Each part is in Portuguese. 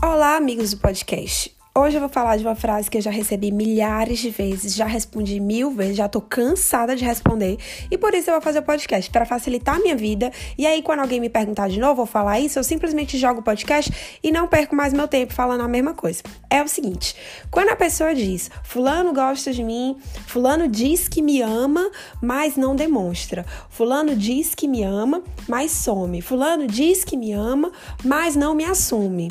Olá, amigos do podcast. Hoje eu vou falar de uma frase que eu já recebi milhares de vezes, já respondi mil vezes, já tô cansada de responder e por isso eu vou fazer o podcast para facilitar a minha vida. E aí, quando alguém me perguntar de novo, vou falar isso, eu simplesmente jogo o podcast e não perco mais meu tempo falando a mesma coisa. É o seguinte: quando a pessoa diz, Fulano gosta de mim, Fulano diz que me ama, mas não demonstra, Fulano diz que me ama, mas some, Fulano diz que me ama, mas não me assume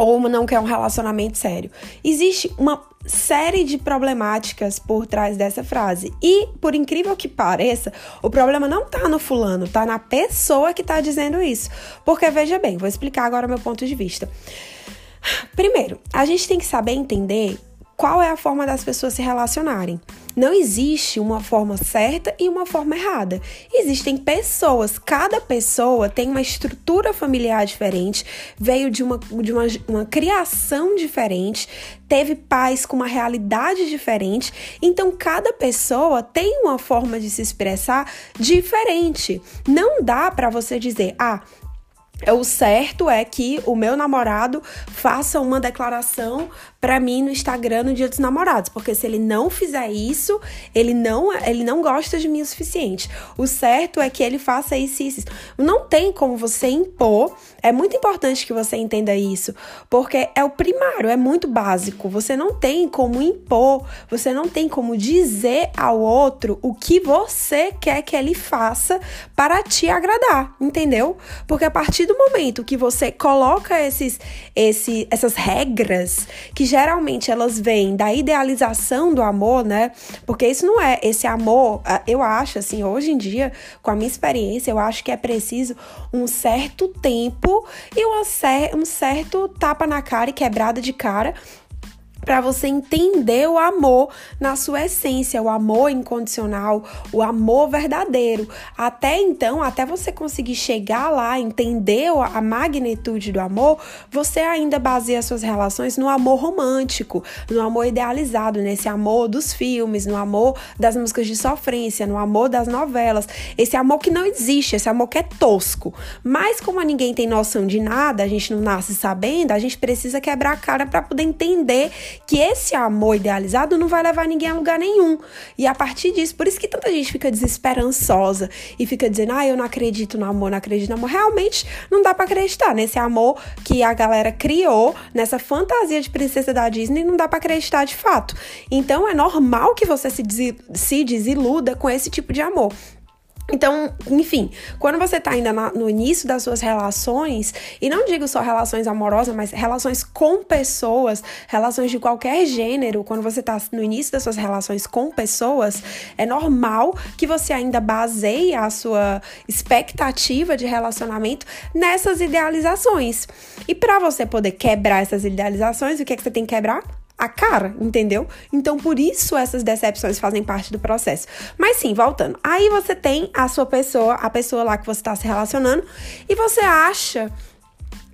ou não quer um relacionamento sério. Existe uma série de problemáticas por trás dessa frase. E, por incrível que pareça, o problema não tá no fulano, tá na pessoa que tá dizendo isso. Porque, veja bem, vou explicar agora meu ponto de vista. Primeiro, a gente tem que saber entender qual é a forma das pessoas se relacionarem. Não existe uma forma certa e uma forma errada. Existem pessoas, cada pessoa tem uma estrutura familiar diferente, veio de uma, de uma, uma criação diferente, teve pais com uma realidade diferente, então cada pessoa tem uma forma de se expressar diferente. Não dá para você dizer, ah, o certo é que o meu namorado faça uma declaração para mim no Instagram no Dia dos Namorados, porque se ele não fizer isso, ele não ele não gosta de mim o suficiente. O certo é que ele faça isso isso. Não tem como você impor. É muito importante que você entenda isso, porque é o primário, é muito básico. Você não tem como impor, você não tem como dizer ao outro o que você quer que ele faça para te agradar, entendeu? Porque a partir do momento que você coloca esses, esse, essas regras que geralmente elas vêm da idealização do amor, né? Porque isso não é esse amor, ah, eu acho assim, hoje em dia, com a minha experiência, eu acho que é preciso um certo tempo e um certo tapa na cara e quebrada de cara para você entender o amor na sua essência, o amor incondicional, o amor verdadeiro. Até então, até você conseguir chegar lá, entender a magnitude do amor, você ainda baseia suas relações no amor romântico, no amor idealizado, nesse amor dos filmes, no amor das músicas de sofrência, no amor das novelas. Esse amor que não existe, esse amor que é tosco. Mas como ninguém tem noção de nada, a gente não nasce sabendo, a gente precisa quebrar a cara para poder entender que esse amor idealizado não vai levar ninguém a lugar nenhum. E a partir disso, por isso que tanta gente fica desesperançosa e fica dizendo: "Ah, eu não acredito no amor, não acredito no amor". Realmente não dá para acreditar nesse amor que a galera criou, nessa fantasia de princesa da Disney, não dá para acreditar de fato. Então é normal que você se, se desiluda com esse tipo de amor. Então, enfim, quando você está ainda na, no início das suas relações, e não digo só relações amorosas, mas relações com pessoas, relações de qualquer gênero, quando você está no início das suas relações com pessoas, é normal que você ainda baseie a sua expectativa de relacionamento nessas idealizações. E para você poder quebrar essas idealizações, o que, é que você tem que quebrar? A cara, entendeu? Então, por isso essas decepções fazem parte do processo. Mas sim, voltando. Aí você tem a sua pessoa, a pessoa lá que você está se relacionando, e você acha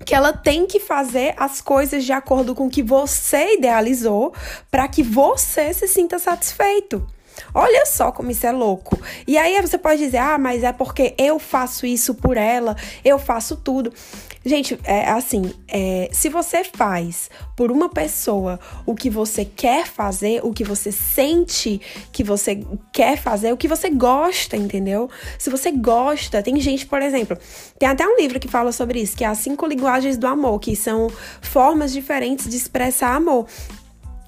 que ela tem que fazer as coisas de acordo com o que você idealizou para que você se sinta satisfeito. Olha só como isso é louco. E aí você pode dizer, ah, mas é porque eu faço isso por ela, eu faço tudo. Gente, é assim, é, se você faz por uma pessoa o que você quer fazer, o que você sente que você quer fazer, o que você gosta, entendeu? Se você gosta, tem gente, por exemplo, tem até um livro que fala sobre isso, que é as cinco linguagens do amor, que são formas diferentes de expressar amor.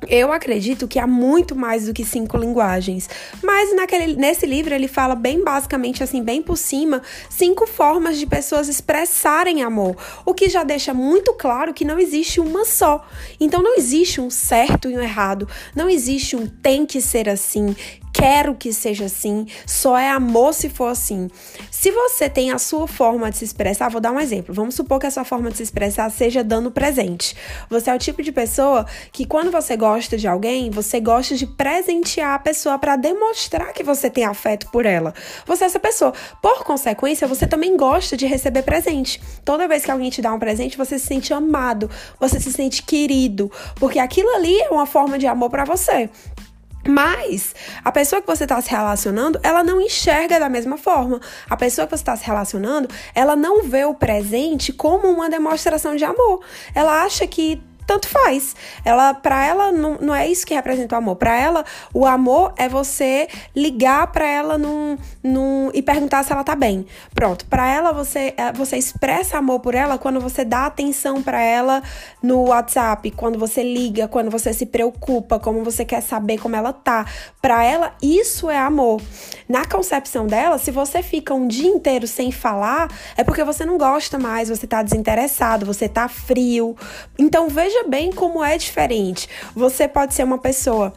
Eu acredito que há muito mais do que cinco linguagens, mas naquele, nesse livro ele fala bem basicamente, assim, bem por cima, cinco formas de pessoas expressarem amor, o que já deixa muito claro que não existe uma só. Então não existe um certo e um errado, não existe um tem que ser assim, quero que seja assim, só é amor se for assim. Se você tem a sua forma de se expressar, vou dar um exemplo. Vamos supor que a sua forma de se expressar seja dando presente. Você é o tipo de pessoa que quando você gosta de alguém, você gosta de presentear a pessoa para demonstrar que você tem afeto por ela. Você é essa pessoa. Por consequência, você também gosta de receber presente. Toda vez que alguém te dá um presente, você se sente amado, você se sente querido, porque aquilo ali é uma forma de amor para você. Mas a pessoa que você está se relacionando, ela não enxerga da mesma forma. A pessoa que você está se relacionando, ela não vê o presente como uma demonstração de amor. Ela acha que tanto faz. Ela, para ela não, não é isso que representa o amor. Para ela, o amor é você ligar para ela num, num, e perguntar se ela tá bem. Pronto. Para ela você é, você expressa amor por ela quando você dá atenção para ela no WhatsApp, quando você liga, quando você se preocupa, como você quer saber como ela tá. Para ela isso é amor. Na concepção dela, se você fica um dia inteiro sem falar, é porque você não gosta mais, você tá desinteressado, você tá frio. Então veja veja bem como é diferente. Você pode ser uma pessoa.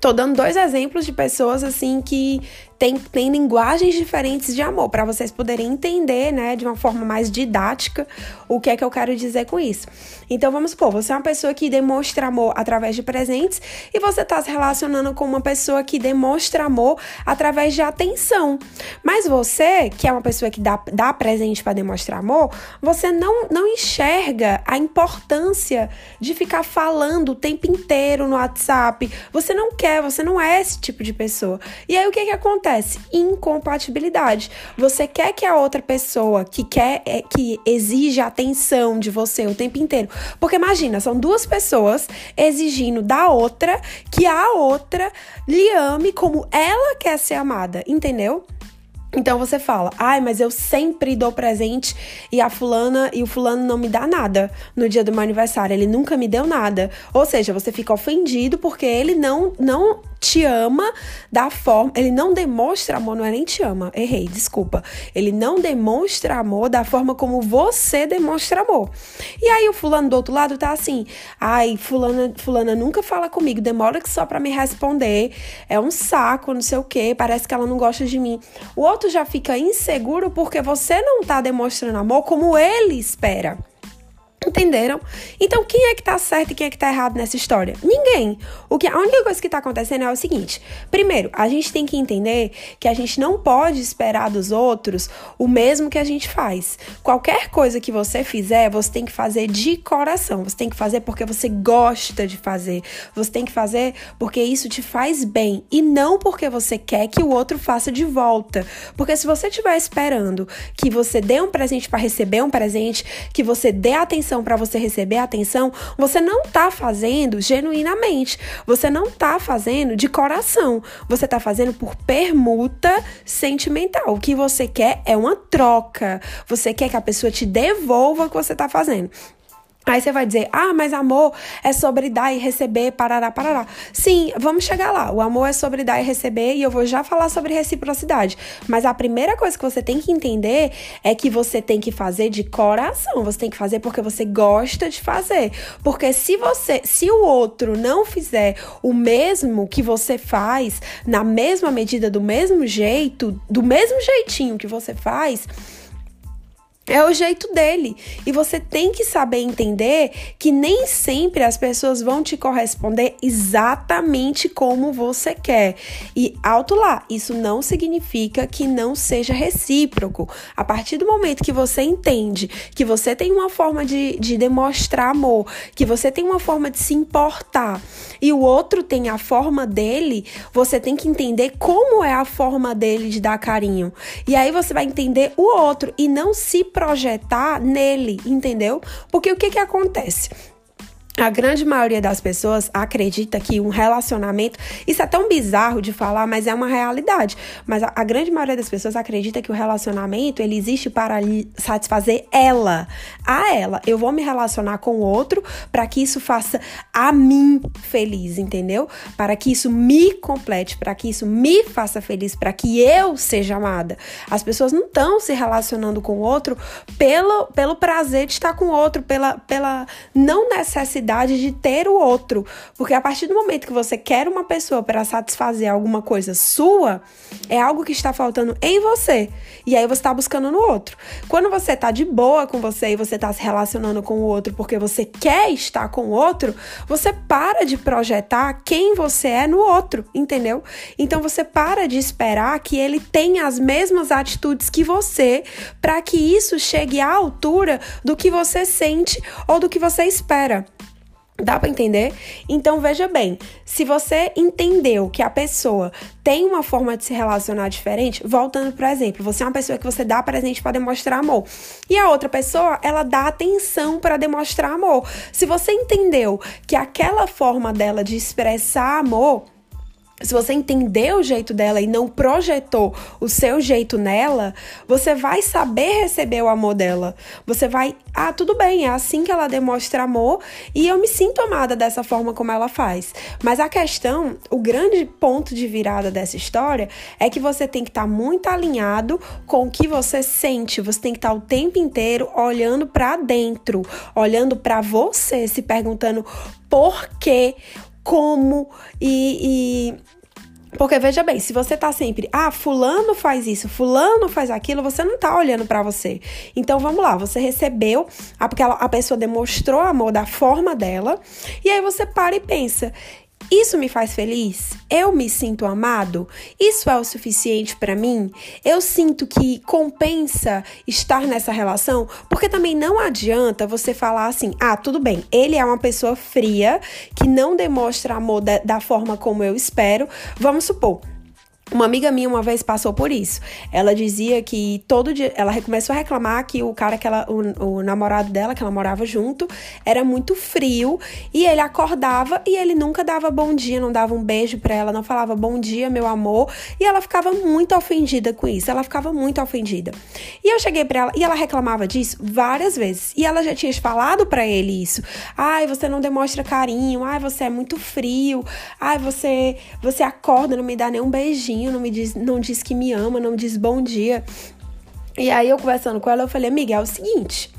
Tô dando dois exemplos de pessoas assim que tem, tem linguagens diferentes de amor, para vocês poderem entender, né, de uma forma mais didática, o que é que eu quero dizer com isso. Então, vamos supor, você é uma pessoa que demonstra amor através de presentes e você está se relacionando com uma pessoa que demonstra amor através de atenção. Mas você, que é uma pessoa que dá, dá presente para demonstrar amor, você não, não enxerga a importância de ficar falando o tempo inteiro no WhatsApp. Você não quer, você não é esse tipo de pessoa. E aí, o que que acontece? Acontece? Incompatibilidade. Você quer que a outra pessoa que quer é, que exige atenção de você o tempo inteiro. Porque imagina, são duas pessoas exigindo da outra que a outra lhe ame como ela quer ser amada, entendeu? Então você fala, ai, mas eu sempre dou presente e a fulana e o fulano não me dá nada no dia do meu aniversário, ele nunca me deu nada. Ou seja, você fica ofendido porque ele não não te ama da forma. Ele não demonstra amor, não é nem te ama. Errei, desculpa. Ele não demonstra amor da forma como você demonstra amor. E aí o fulano do outro lado tá assim: ai, fulana, fulana nunca fala comigo, demora que só para me responder. É um saco, não sei o quê, parece que ela não gosta de mim. O outro já fica inseguro porque você não tá demonstrando amor como ele espera. Entenderam? Então, quem é que tá certo e quem é que tá errado nessa história? Ninguém. O que a única coisa que tá acontecendo é o seguinte: primeiro, a gente tem que entender que a gente não pode esperar dos outros o mesmo que a gente faz. Qualquer coisa que você fizer, você tem que fazer de coração. Você tem que fazer porque você gosta de fazer. Você tem que fazer porque isso te faz bem e não porque você quer que o outro faça de volta. Porque se você estiver esperando que você dê um presente para receber um presente, que você dê atenção atenção para você receber atenção, você não tá fazendo genuinamente. Você não tá fazendo de coração. Você tá fazendo por permuta sentimental. O que você quer é uma troca. Você quer que a pessoa te devolva o que você tá fazendo. Aí você vai dizer, ah, mas amor é sobre dar e receber, parará, parará. Sim, vamos chegar lá. O amor é sobre dar e receber e eu vou já falar sobre reciprocidade. Mas a primeira coisa que você tem que entender é que você tem que fazer de coração. Você tem que fazer porque você gosta de fazer. Porque se você, se o outro não fizer o mesmo que você faz, na mesma medida, do mesmo jeito, do mesmo jeitinho que você faz, é o jeito dele. E você tem que saber entender que nem sempre as pessoas vão te corresponder exatamente como você quer. E alto lá, isso não significa que não seja recíproco. A partir do momento que você entende que você tem uma forma de, de demonstrar amor, que você tem uma forma de se importar e o outro tem a forma dele, você tem que entender como é a forma dele de dar carinho. E aí você vai entender o outro e não se projetar nele, entendeu? Porque o que que acontece? A grande maioria das pessoas acredita que um relacionamento. Isso é tão bizarro de falar, mas é uma realidade. Mas a, a grande maioria das pessoas acredita que o relacionamento ele existe para satisfazer ela. A ela. Eu vou me relacionar com o outro para que isso faça a mim feliz, entendeu? Para que isso me complete, para que isso me faça feliz, para que eu seja amada. As pessoas não estão se relacionando com o outro pelo, pelo prazer de estar com o outro, pela, pela não necessidade necessidade de ter o outro. Porque a partir do momento que você quer uma pessoa para satisfazer alguma coisa sua, é algo que está faltando em você. E aí você está buscando no outro. Quando você está de boa com você e você está se relacionando com o outro porque você quer estar com o outro, você para de projetar quem você é no outro, entendeu? Então você para de esperar que ele tenha as mesmas atitudes que você para que isso chegue à altura do que você sente ou do que você espera. Dá para entender? Então veja bem, se você entendeu que a pessoa tem uma forma de se relacionar diferente, voltando para exemplo, você é uma pessoa que você dá presente para demonstrar amor, e a outra pessoa, ela dá atenção para demonstrar amor. Se você entendeu que aquela forma dela de expressar amor se você entendeu o jeito dela e não projetou o seu jeito nela, você vai saber receber o amor dela. Você vai, ah, tudo bem, é assim que ela demonstra amor e eu me sinto amada dessa forma como ela faz. Mas a questão, o grande ponto de virada dessa história é que você tem que estar tá muito alinhado com o que você sente. Você tem que estar tá o tempo inteiro olhando para dentro, olhando para você, se perguntando por quê, como e, e porque veja bem, se você tá sempre, ah, fulano faz isso, fulano faz aquilo, você não tá olhando para você. Então vamos lá, você recebeu, porque a pessoa demonstrou amor da forma dela, e aí você para e pensa, isso me faz feliz? Eu me sinto amado? Isso é o suficiente para mim? Eu sinto que compensa estar nessa relação? Porque também não adianta você falar assim: ah, tudo bem, ele é uma pessoa fria, que não demonstra amor da, da forma como eu espero. Vamos supor. Uma amiga minha uma vez passou por isso. Ela dizia que todo dia. Ela começou a reclamar que o cara que ela. O, o, namorado dela, que ela morava junto, era muito frio. E ele acordava e ele nunca dava bom dia, não dava um beijo pra ela, não falava bom dia, meu amor. E ela ficava muito ofendida com isso. Ela ficava muito ofendida. E eu cheguei pra ela e ela reclamava disso várias vezes. E ela já tinha falado para ele isso. Ai, você não demonstra carinho. Ai, você é muito frio. Ai, você, você acorda, não me dá nem um beijinho não me diz, não diz que me ama, não diz bom dia. E aí eu conversando com ela, eu falei, amiga, é o seguinte.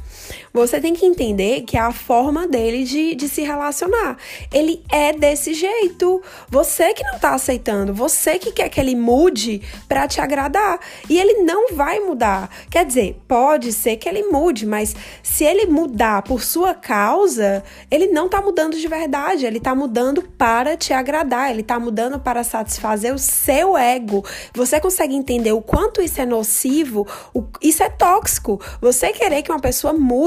Você tem que entender que é a forma dele de, de se relacionar. Ele é desse jeito. Você que não tá aceitando, você que quer que ele mude para te agradar. E ele não vai mudar. Quer dizer, pode ser que ele mude, mas se ele mudar por sua causa, ele não tá mudando de verdade. Ele tá mudando para te agradar. Ele tá mudando para satisfazer o seu ego. Você consegue entender o quanto isso é nocivo? O, isso é tóxico. Você querer que uma pessoa mude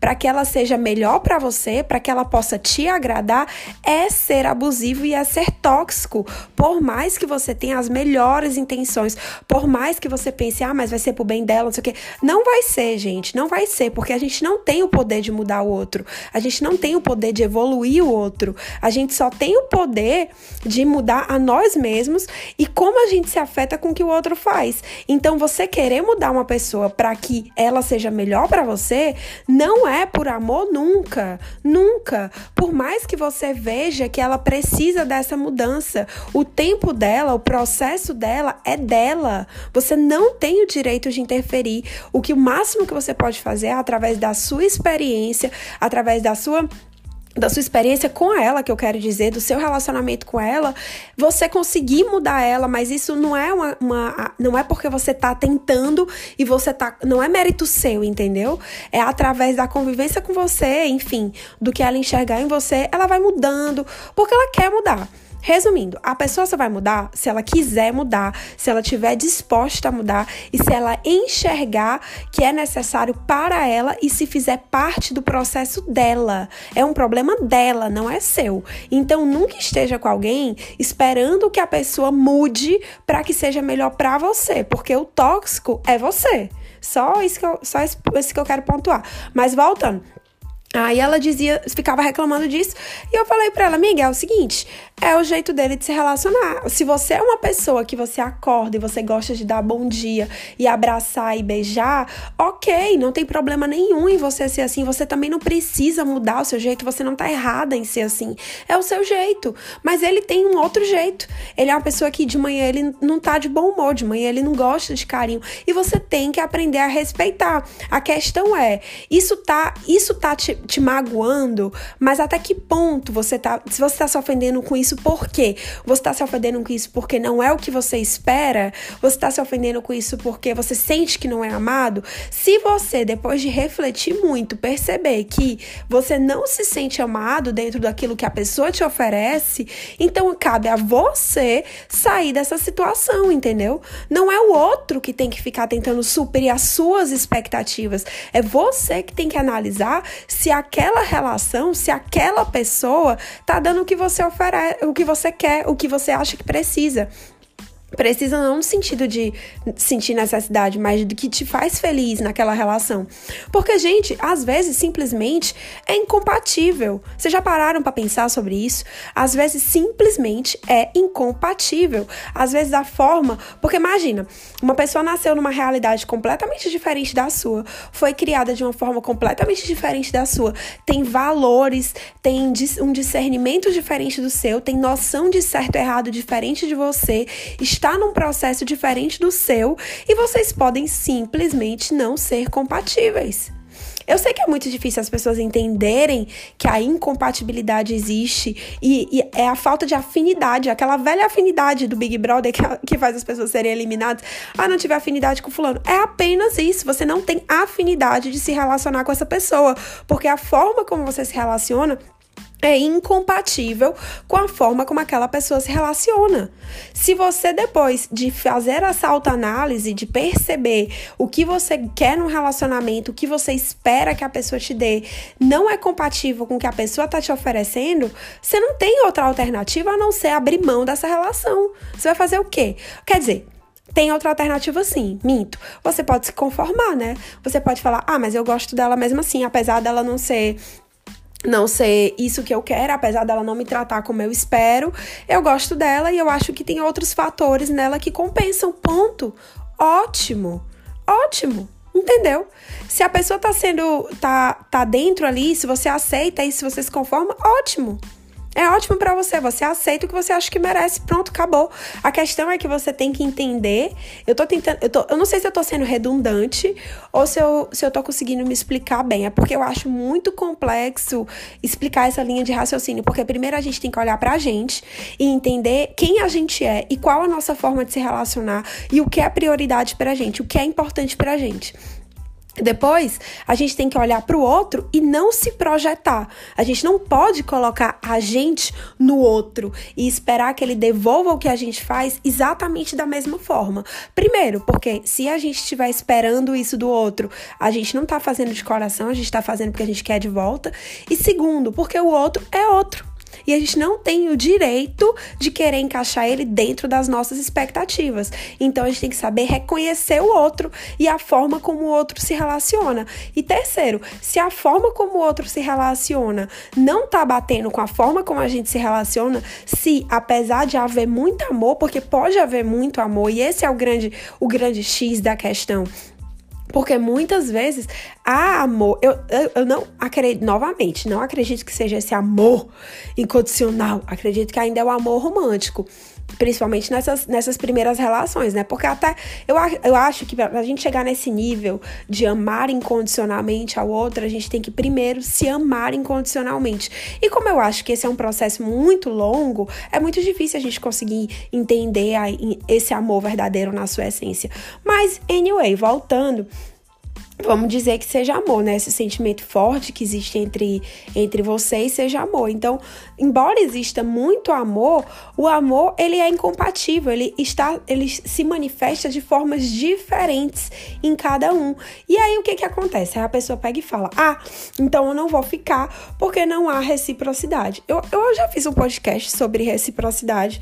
para que ela seja melhor para você, para que ela possa te agradar, é ser abusivo e é ser tóxico. Por mais que você tenha as melhores intenções, por mais que você pense, ah, mas vai ser pro bem dela, não sei o quê. Não vai ser, gente, não vai ser, porque a gente não tem o poder de mudar o outro. A gente não tem o poder de evoluir o outro. A gente só tem o poder de mudar a nós mesmos e como a gente se afeta com o que o outro faz. Então, você querer mudar uma pessoa para que ela seja melhor para você, não é por amor nunca, nunca. Por mais que você veja que ela precisa dessa mudança, o tempo dela, o processo dela é dela. Você não tem o direito de interferir. O que o máximo que você pode fazer é através da sua experiência, através da sua da sua experiência com ela, que eu quero dizer, do seu relacionamento com ela, você conseguir mudar ela, mas isso não é uma, uma, não é porque você tá tentando e você tá, não é mérito seu, entendeu? É através da convivência com você, enfim, do que ela enxergar em você, ela vai mudando, porque ela quer mudar. Resumindo, a pessoa só vai mudar se ela quiser mudar, se ela estiver disposta a mudar e se ela enxergar que é necessário para ela e se fizer parte do processo dela. É um problema dela, não é seu. Então nunca esteja com alguém esperando que a pessoa mude para que seja melhor para você, porque o tóxico é você. Só isso que eu, só isso que eu quero pontuar. Mas voltando, Aí ela dizia, ficava reclamando disso, e eu falei para ela, amiga, é o seguinte, é o jeito dele de se relacionar. Se você é uma pessoa que você acorda e você gosta de dar bom dia e abraçar e beijar, ok, não tem problema nenhum em você ser assim. Você também não precisa mudar o seu jeito, você não tá errada em ser assim. É o seu jeito. Mas ele tem um outro jeito. Ele é uma pessoa que de manhã ele não tá de bom humor, de manhã ele não gosta de carinho. E você tem que aprender a respeitar. A questão é, isso tá, isso tá te, te magoando, mas até que ponto você tá. Se você tá se ofendendo com isso, por quê? Você tá se ofendendo com isso porque não é o que você espera? Você tá se ofendendo com isso porque você sente que não é amado? Se você, depois de refletir muito, perceber que você não se sente amado dentro daquilo que a pessoa te oferece, então cabe a você sair dessa situação, entendeu? Não é o outro que tem que ficar tentando suprir as suas expectativas. É você que tem que analisar se aquela relação, se aquela pessoa tá dando o que você oferece, o que você quer, o que você acha que precisa. Precisa não no sentido de sentir necessidade, mas do que te faz feliz naquela relação. Porque, gente, às vezes simplesmente é incompatível. Vocês já pararam para pensar sobre isso? Às vezes simplesmente é incompatível. Às vezes a forma. Porque imagina, uma pessoa nasceu numa realidade completamente diferente da sua, foi criada de uma forma completamente diferente da sua, tem valores, tem um discernimento diferente do seu, tem noção de certo e errado diferente de você está num processo diferente do seu e vocês podem simplesmente não ser compatíveis. Eu sei que é muito difícil as pessoas entenderem que a incompatibilidade existe e, e, é a falta de afinidade, aquela velha afinidade do Big Brother que, que faz as pessoas serem eliminadas. Ah, não tive afinidade com fulano. É apenas isso. Você não tem afinidade de se relacionar com essa pessoa, porque a forma como você se relaciona é incompatível com a forma como aquela pessoa se relaciona. Se você, depois de fazer essa autoanálise, de perceber o que você quer no relacionamento, o que você espera que a pessoa te dê, não é compatível com o que a pessoa está te oferecendo, você não tem outra alternativa a não ser abrir mão dessa relação. Você vai fazer o quê? Quer dizer, tem outra alternativa sim, minto. Você pode se conformar, né? Você pode falar, ah, mas eu gosto dela mesmo assim, apesar dela não ser não ser isso que eu quero, apesar dela não me tratar como eu espero, eu gosto dela e eu acho que tem outros fatores nela que compensam. Ponto. Ótimo. Ótimo. Entendeu? Se a pessoa tá sendo tá tá dentro ali, se você aceita e se você se conforma, ótimo. É ótimo para você, você aceita o que você acha que merece, pronto, acabou. A questão é que você tem que entender. Eu tô tentando, eu, tô, eu não sei se eu tô sendo redundante ou se eu, se eu tô conseguindo me explicar bem. É porque eu acho muito complexo explicar essa linha de raciocínio, porque primeiro a gente tem que olhar pra gente e entender quem a gente é e qual a nossa forma de se relacionar e o que é prioridade pra gente, o que é importante pra gente. Depois, a gente tem que olhar para o outro e não se projetar. A gente não pode colocar a gente no outro e esperar que ele devolva o que a gente faz exatamente da mesma forma. Primeiro, porque se a gente estiver esperando isso do outro, a gente não está fazendo de coração, a gente está fazendo porque a gente quer de volta. E segundo, porque o outro é outro e a gente não tem o direito de querer encaixar ele dentro das nossas expectativas. Então a gente tem que saber reconhecer o outro e a forma como o outro se relaciona. E terceiro, se a forma como o outro se relaciona não tá batendo com a forma como a gente se relaciona, se apesar de haver muito amor, porque pode haver muito amor, e esse é o grande o grande X da questão porque muitas vezes há amor. Eu, eu, eu, não acredito, novamente, não acredito que seja esse amor incondicional. Acredito que ainda é o amor romântico. Principalmente nessas, nessas primeiras relações, né? Porque até eu, eu acho que pra gente chegar nesse nível de amar incondicionalmente ao outro, a gente tem que primeiro se amar incondicionalmente. E como eu acho que esse é um processo muito longo, é muito difícil a gente conseguir entender a, esse amor verdadeiro na sua essência. Mas, anyway, voltando vamos dizer que seja amor, né? Esse sentimento forte que existe entre, entre vocês seja amor. Então, embora exista muito amor, o amor ele é incompatível, ele está, ele se manifesta de formas diferentes em cada um. E aí o que que acontece? Aí a pessoa pega e fala: "Ah, então eu não vou ficar porque não há reciprocidade". Eu, eu já fiz um podcast sobre reciprocidade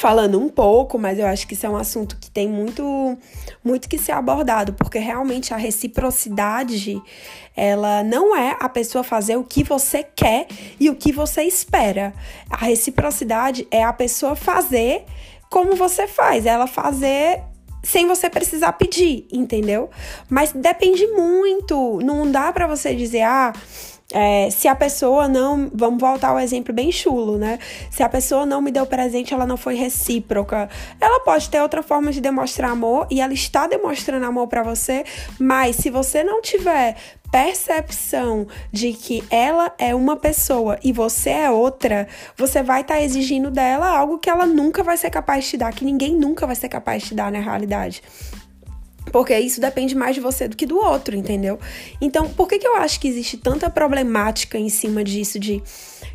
falando um pouco, mas eu acho que isso é um assunto que tem muito muito que ser abordado, porque realmente a reciprocidade, ela não é a pessoa fazer o que você quer e o que você espera. A reciprocidade é a pessoa fazer como você faz, ela fazer sem você precisar pedir, entendeu? Mas depende muito, não dá para você dizer, ah, é, se a pessoa não. Vamos voltar ao exemplo bem chulo, né? Se a pessoa não me deu presente, ela não foi recíproca. Ela pode ter outra forma de demonstrar amor e ela está demonstrando amor para você, mas se você não tiver percepção de que ela é uma pessoa e você é outra, você vai estar tá exigindo dela algo que ela nunca vai ser capaz de te dar, que ninguém nunca vai ser capaz de te dar na realidade. Porque isso depende mais de você do que do outro, entendeu? Então, por que, que eu acho que existe tanta problemática em cima disso de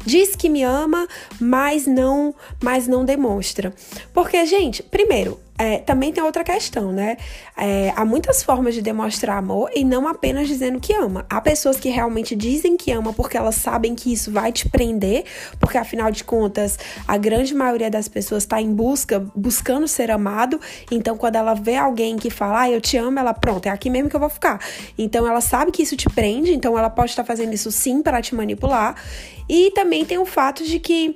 diz que me ama, mas não, mas não demonstra? Porque, gente, primeiro, é, também tem outra questão, né? É, há muitas formas de demonstrar amor e não apenas dizendo que ama. Há pessoas que realmente dizem que ama porque elas sabem que isso vai te prender, porque afinal de contas, a grande maioria das pessoas está em busca, buscando ser amado. Então, quando ela vê alguém que fala, ah, eu te amo, ela, pronto, é aqui mesmo que eu vou ficar. Então, ela sabe que isso te prende, então ela pode estar fazendo isso sim para te manipular. E também tem o fato de que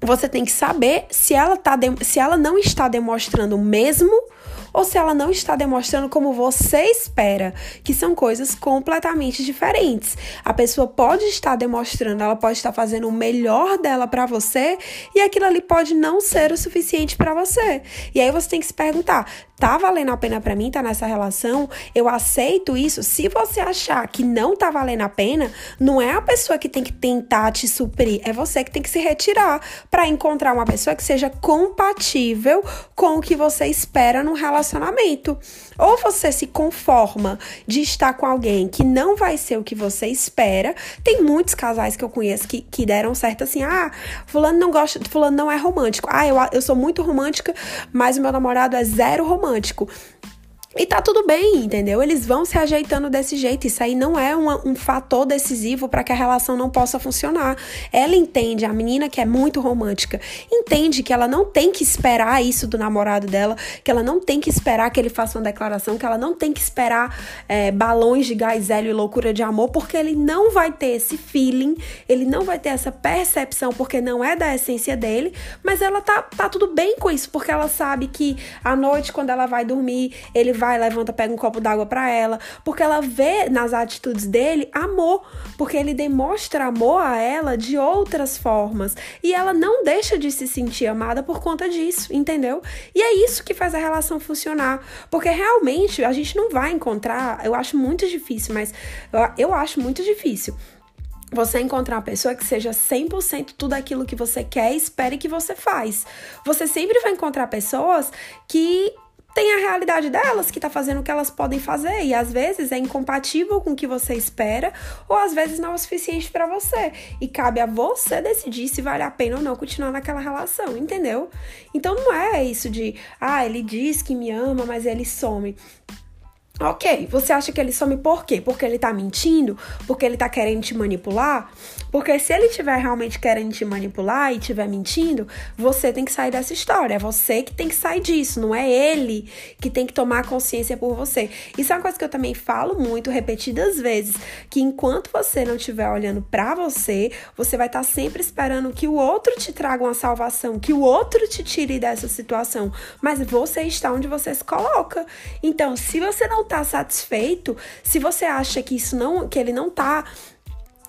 você tem que saber se ela, tá se ela não está demonstrando o mesmo ou se ela não está demonstrando como você espera, que são coisas completamente diferentes. A pessoa pode estar demonstrando, ela pode estar fazendo o melhor dela para você e aquilo ali pode não ser o suficiente para você. E aí você tem que se perguntar: tá valendo a pena para mim estar tá nessa relação? Eu aceito isso? Se você achar que não tá valendo a pena, não é a pessoa que tem que tentar te suprir, é você que tem que se retirar para encontrar uma pessoa que seja compatível com o que você espera num relacionamento. Ou você se conforma de estar com alguém que não vai ser o que você espera. Tem muitos casais que eu conheço que, que deram certo assim: ah, fulano não gosta, fulano não é romântico. Ah, eu, eu sou muito romântica, mas o meu namorado é zero romântico. E tá tudo bem, entendeu? Eles vão se ajeitando desse jeito. Isso aí não é uma, um fator decisivo para que a relação não possa funcionar. Ela entende, a menina que é muito romântica, entende que ela não tem que esperar isso do namorado dela, que ela não tem que esperar que ele faça uma declaração, que ela não tem que esperar é, balões de gás hélio e loucura de amor, porque ele não vai ter esse feeling, ele não vai ter essa percepção, porque não é da essência dele, mas ela tá, tá tudo bem com isso, porque ela sabe que à noite, quando ela vai dormir, ele vai vai, levanta, pega um copo d'água para ela, porque ela vê nas atitudes dele amor, porque ele demonstra amor a ela de outras formas e ela não deixa de se sentir amada por conta disso, entendeu? E é isso que faz a relação funcionar, porque realmente a gente não vai encontrar, eu acho muito difícil, mas eu, acho muito difícil você encontrar uma pessoa que seja 100% tudo aquilo que você quer e espere que você faz. Você sempre vai encontrar pessoas que tem a realidade delas, que tá fazendo o que elas podem fazer, e às vezes é incompatível com o que você espera, ou às vezes não é o suficiente para você. E cabe a você decidir se vale a pena ou não continuar naquela relação, entendeu? Então não é isso de, ah, ele diz que me ama, mas ele some. Ok, você acha que ele some por quê? Porque ele tá mentindo? Porque ele tá querendo te manipular? Porque se ele estiver realmente querendo te manipular e estiver mentindo, você tem que sair dessa história. É você que tem que sair disso, não é ele que tem que tomar consciência por você. Isso é uma coisa que eu também falo muito, repetidas vezes, que enquanto você não estiver olhando para você, você vai estar tá sempre esperando que o outro te traga uma salvação, que o outro te tire dessa situação. Mas você está onde você se coloca. Então, se você não tá satisfeito, se você acha que isso não, que ele não tá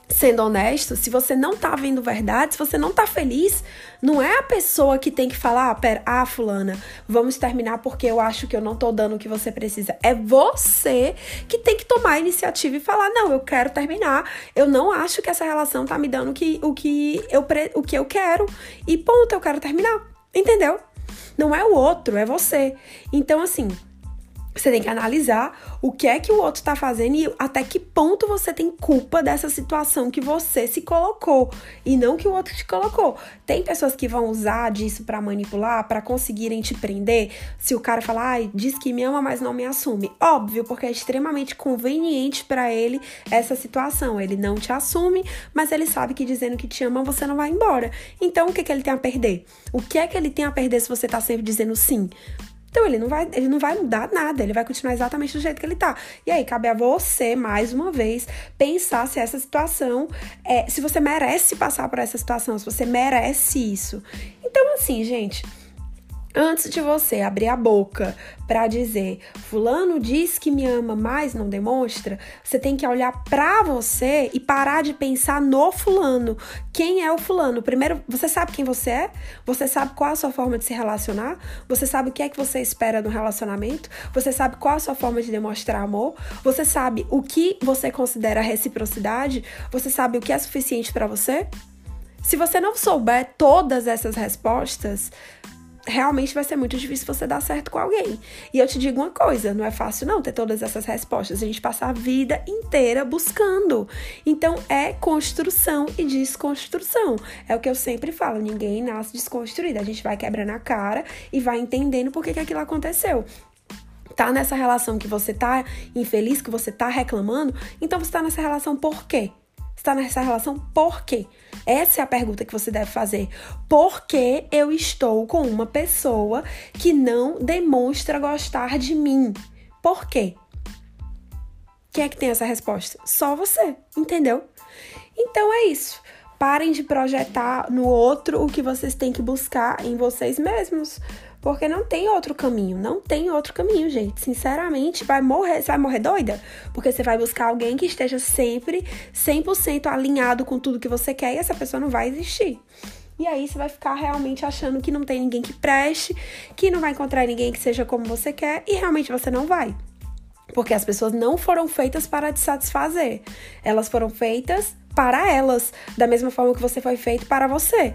sendo honesto, se você não tá vendo verdade, se você não tá feliz, não é a pessoa que tem que falar, ah, pera, ah, fulana, vamos terminar porque eu acho que eu não tô dando o que você precisa. É você que tem que tomar a iniciativa e falar, não, eu quero terminar. Eu não acho que essa relação tá me dando que, o, que eu, o que eu quero. E ponto, eu quero terminar. Entendeu? Não é o outro, é você. Então, assim, você tem que analisar o que é que o outro tá fazendo e até que ponto você tem culpa dessa situação que você se colocou e não que o outro te colocou. Tem pessoas que vão usar disso para manipular, para conseguirem te prender. Se o cara falar, ai, diz que me ama, mas não me assume. Óbvio, porque é extremamente conveniente para ele essa situação. Ele não te assume, mas ele sabe que dizendo que te ama, você não vai embora. Então, o que, que ele tem a perder? O que é que ele tem a perder se você tá sempre dizendo sim? Então ele não vai, ele não vai mudar nada, ele vai continuar exatamente do jeito que ele tá. E aí cabe a você, mais uma vez, pensar se essa situação é, se você merece passar por essa situação, se você merece isso. Então assim, gente, Antes de você abrir a boca para dizer fulano diz que me ama, mas não demonstra, você tem que olhar para você e parar de pensar no fulano. Quem é o fulano? Primeiro, você sabe quem você é? Você sabe qual a sua forma de se relacionar? Você sabe o que é que você espera no relacionamento? Você sabe qual a sua forma de demonstrar amor? Você sabe o que você considera reciprocidade? Você sabe o que é suficiente para você? Se você não souber todas essas respostas, realmente vai ser muito difícil você dar certo com alguém. E eu te digo uma coisa, não é fácil não ter todas essas respostas. A gente passa a vida inteira buscando. Então é construção e desconstrução. É o que eu sempre falo, ninguém nasce desconstruído. A gente vai quebrando a cara e vai entendendo por que, que aquilo aconteceu tá nessa relação que você tá infeliz, que você tá reclamando, então você tá nessa relação por quê? Está nessa relação por quê? Essa é a pergunta que você deve fazer. Por que eu estou com uma pessoa que não demonstra gostar de mim? Por quê? Quem é que tem essa resposta? Só você, entendeu? Então é isso. Parem de projetar no outro o que vocês têm que buscar em vocês mesmos. Porque não tem outro caminho, não tem outro caminho, gente. Sinceramente, vai morrer, você vai morrer doida? Porque você vai buscar alguém que esteja sempre 100% alinhado com tudo que você quer e essa pessoa não vai existir. E aí você vai ficar realmente achando que não tem ninguém que preste, que não vai encontrar ninguém que seja como você quer e realmente você não vai. Porque as pessoas não foram feitas para te satisfazer. Elas foram feitas para elas, da mesma forma que você foi feito para você.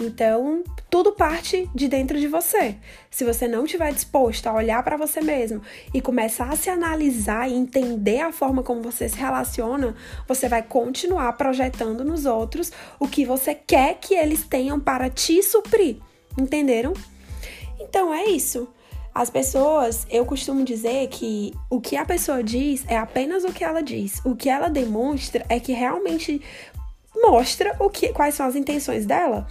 Então, tudo parte de dentro de você. Se você não estiver disposto a olhar para você mesmo e começar a se analisar e entender a forma como você se relaciona, você vai continuar projetando nos outros o que você quer que eles tenham para te suprir. Entenderam? Então é isso. As pessoas, eu costumo dizer que o que a pessoa diz é apenas o que ela diz. O que ela demonstra é que realmente mostra o que, quais são as intenções dela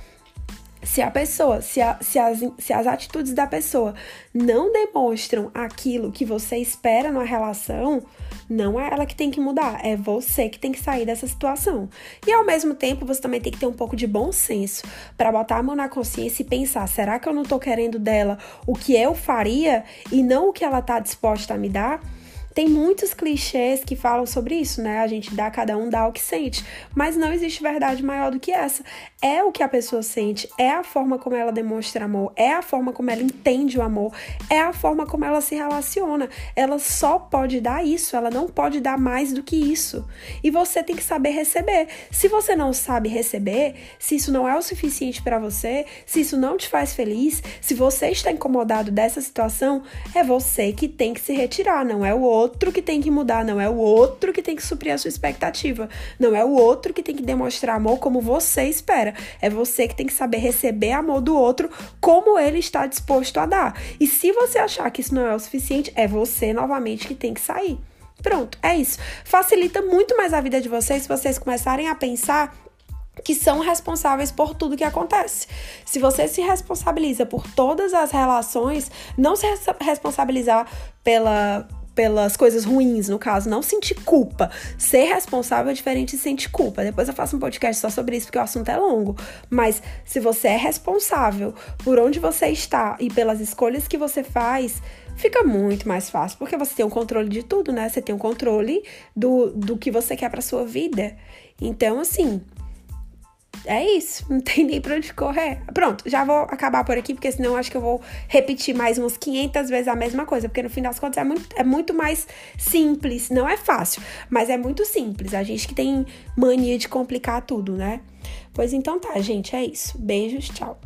se a pessoa, se, a, se, as, se as atitudes da pessoa não demonstram aquilo que você espera numa relação, não é ela que tem que mudar, é você que tem que sair dessa situação. E ao mesmo tempo, você também tem que ter um pouco de bom senso para botar a mão na consciência e pensar: será que eu não tô querendo dela o que eu faria e não o que ela tá disposta a me dar? Tem muitos clichês que falam sobre isso, né? A gente dá, cada um dá o que sente. Mas não existe verdade maior do que essa. É o que a pessoa sente, é a forma como ela demonstra amor, é a forma como ela entende o amor, é a forma como ela se relaciona. Ela só pode dar isso, ela não pode dar mais do que isso. E você tem que saber receber. Se você não sabe receber, se isso não é o suficiente para você, se isso não te faz feliz, se você está incomodado dessa situação, é você que tem que se retirar, não é o outro que tem que mudar, não é o outro que tem que suprir a sua expectativa, não é o outro que tem que demonstrar amor como você espera. É você que tem que saber receber amor do outro como ele está disposto a dar. E se você achar que isso não é o suficiente, é você novamente que tem que sair. Pronto, é isso. Facilita muito mais a vida de vocês se vocês começarem a pensar que são responsáveis por tudo que acontece. Se você se responsabiliza por todas as relações, não se responsabilizar pela pelas coisas ruins, no caso, não sentir culpa. Ser responsável é diferente de sentir culpa. Depois eu faço um podcast só sobre isso, porque o assunto é longo. Mas se você é responsável por onde você está e pelas escolhas que você faz, fica muito mais fácil, porque você tem o um controle de tudo, né? Você tem o um controle do, do que você quer para sua vida. Então, assim, é isso, não tem nem pra onde correr. Pronto, já vou acabar por aqui, porque senão acho que eu vou repetir mais umas 500 vezes a mesma coisa, porque no fim das contas é muito, é muito mais simples. Não é fácil, mas é muito simples. A gente que tem mania de complicar tudo, né? Pois então tá, gente, é isso. Beijos, tchau.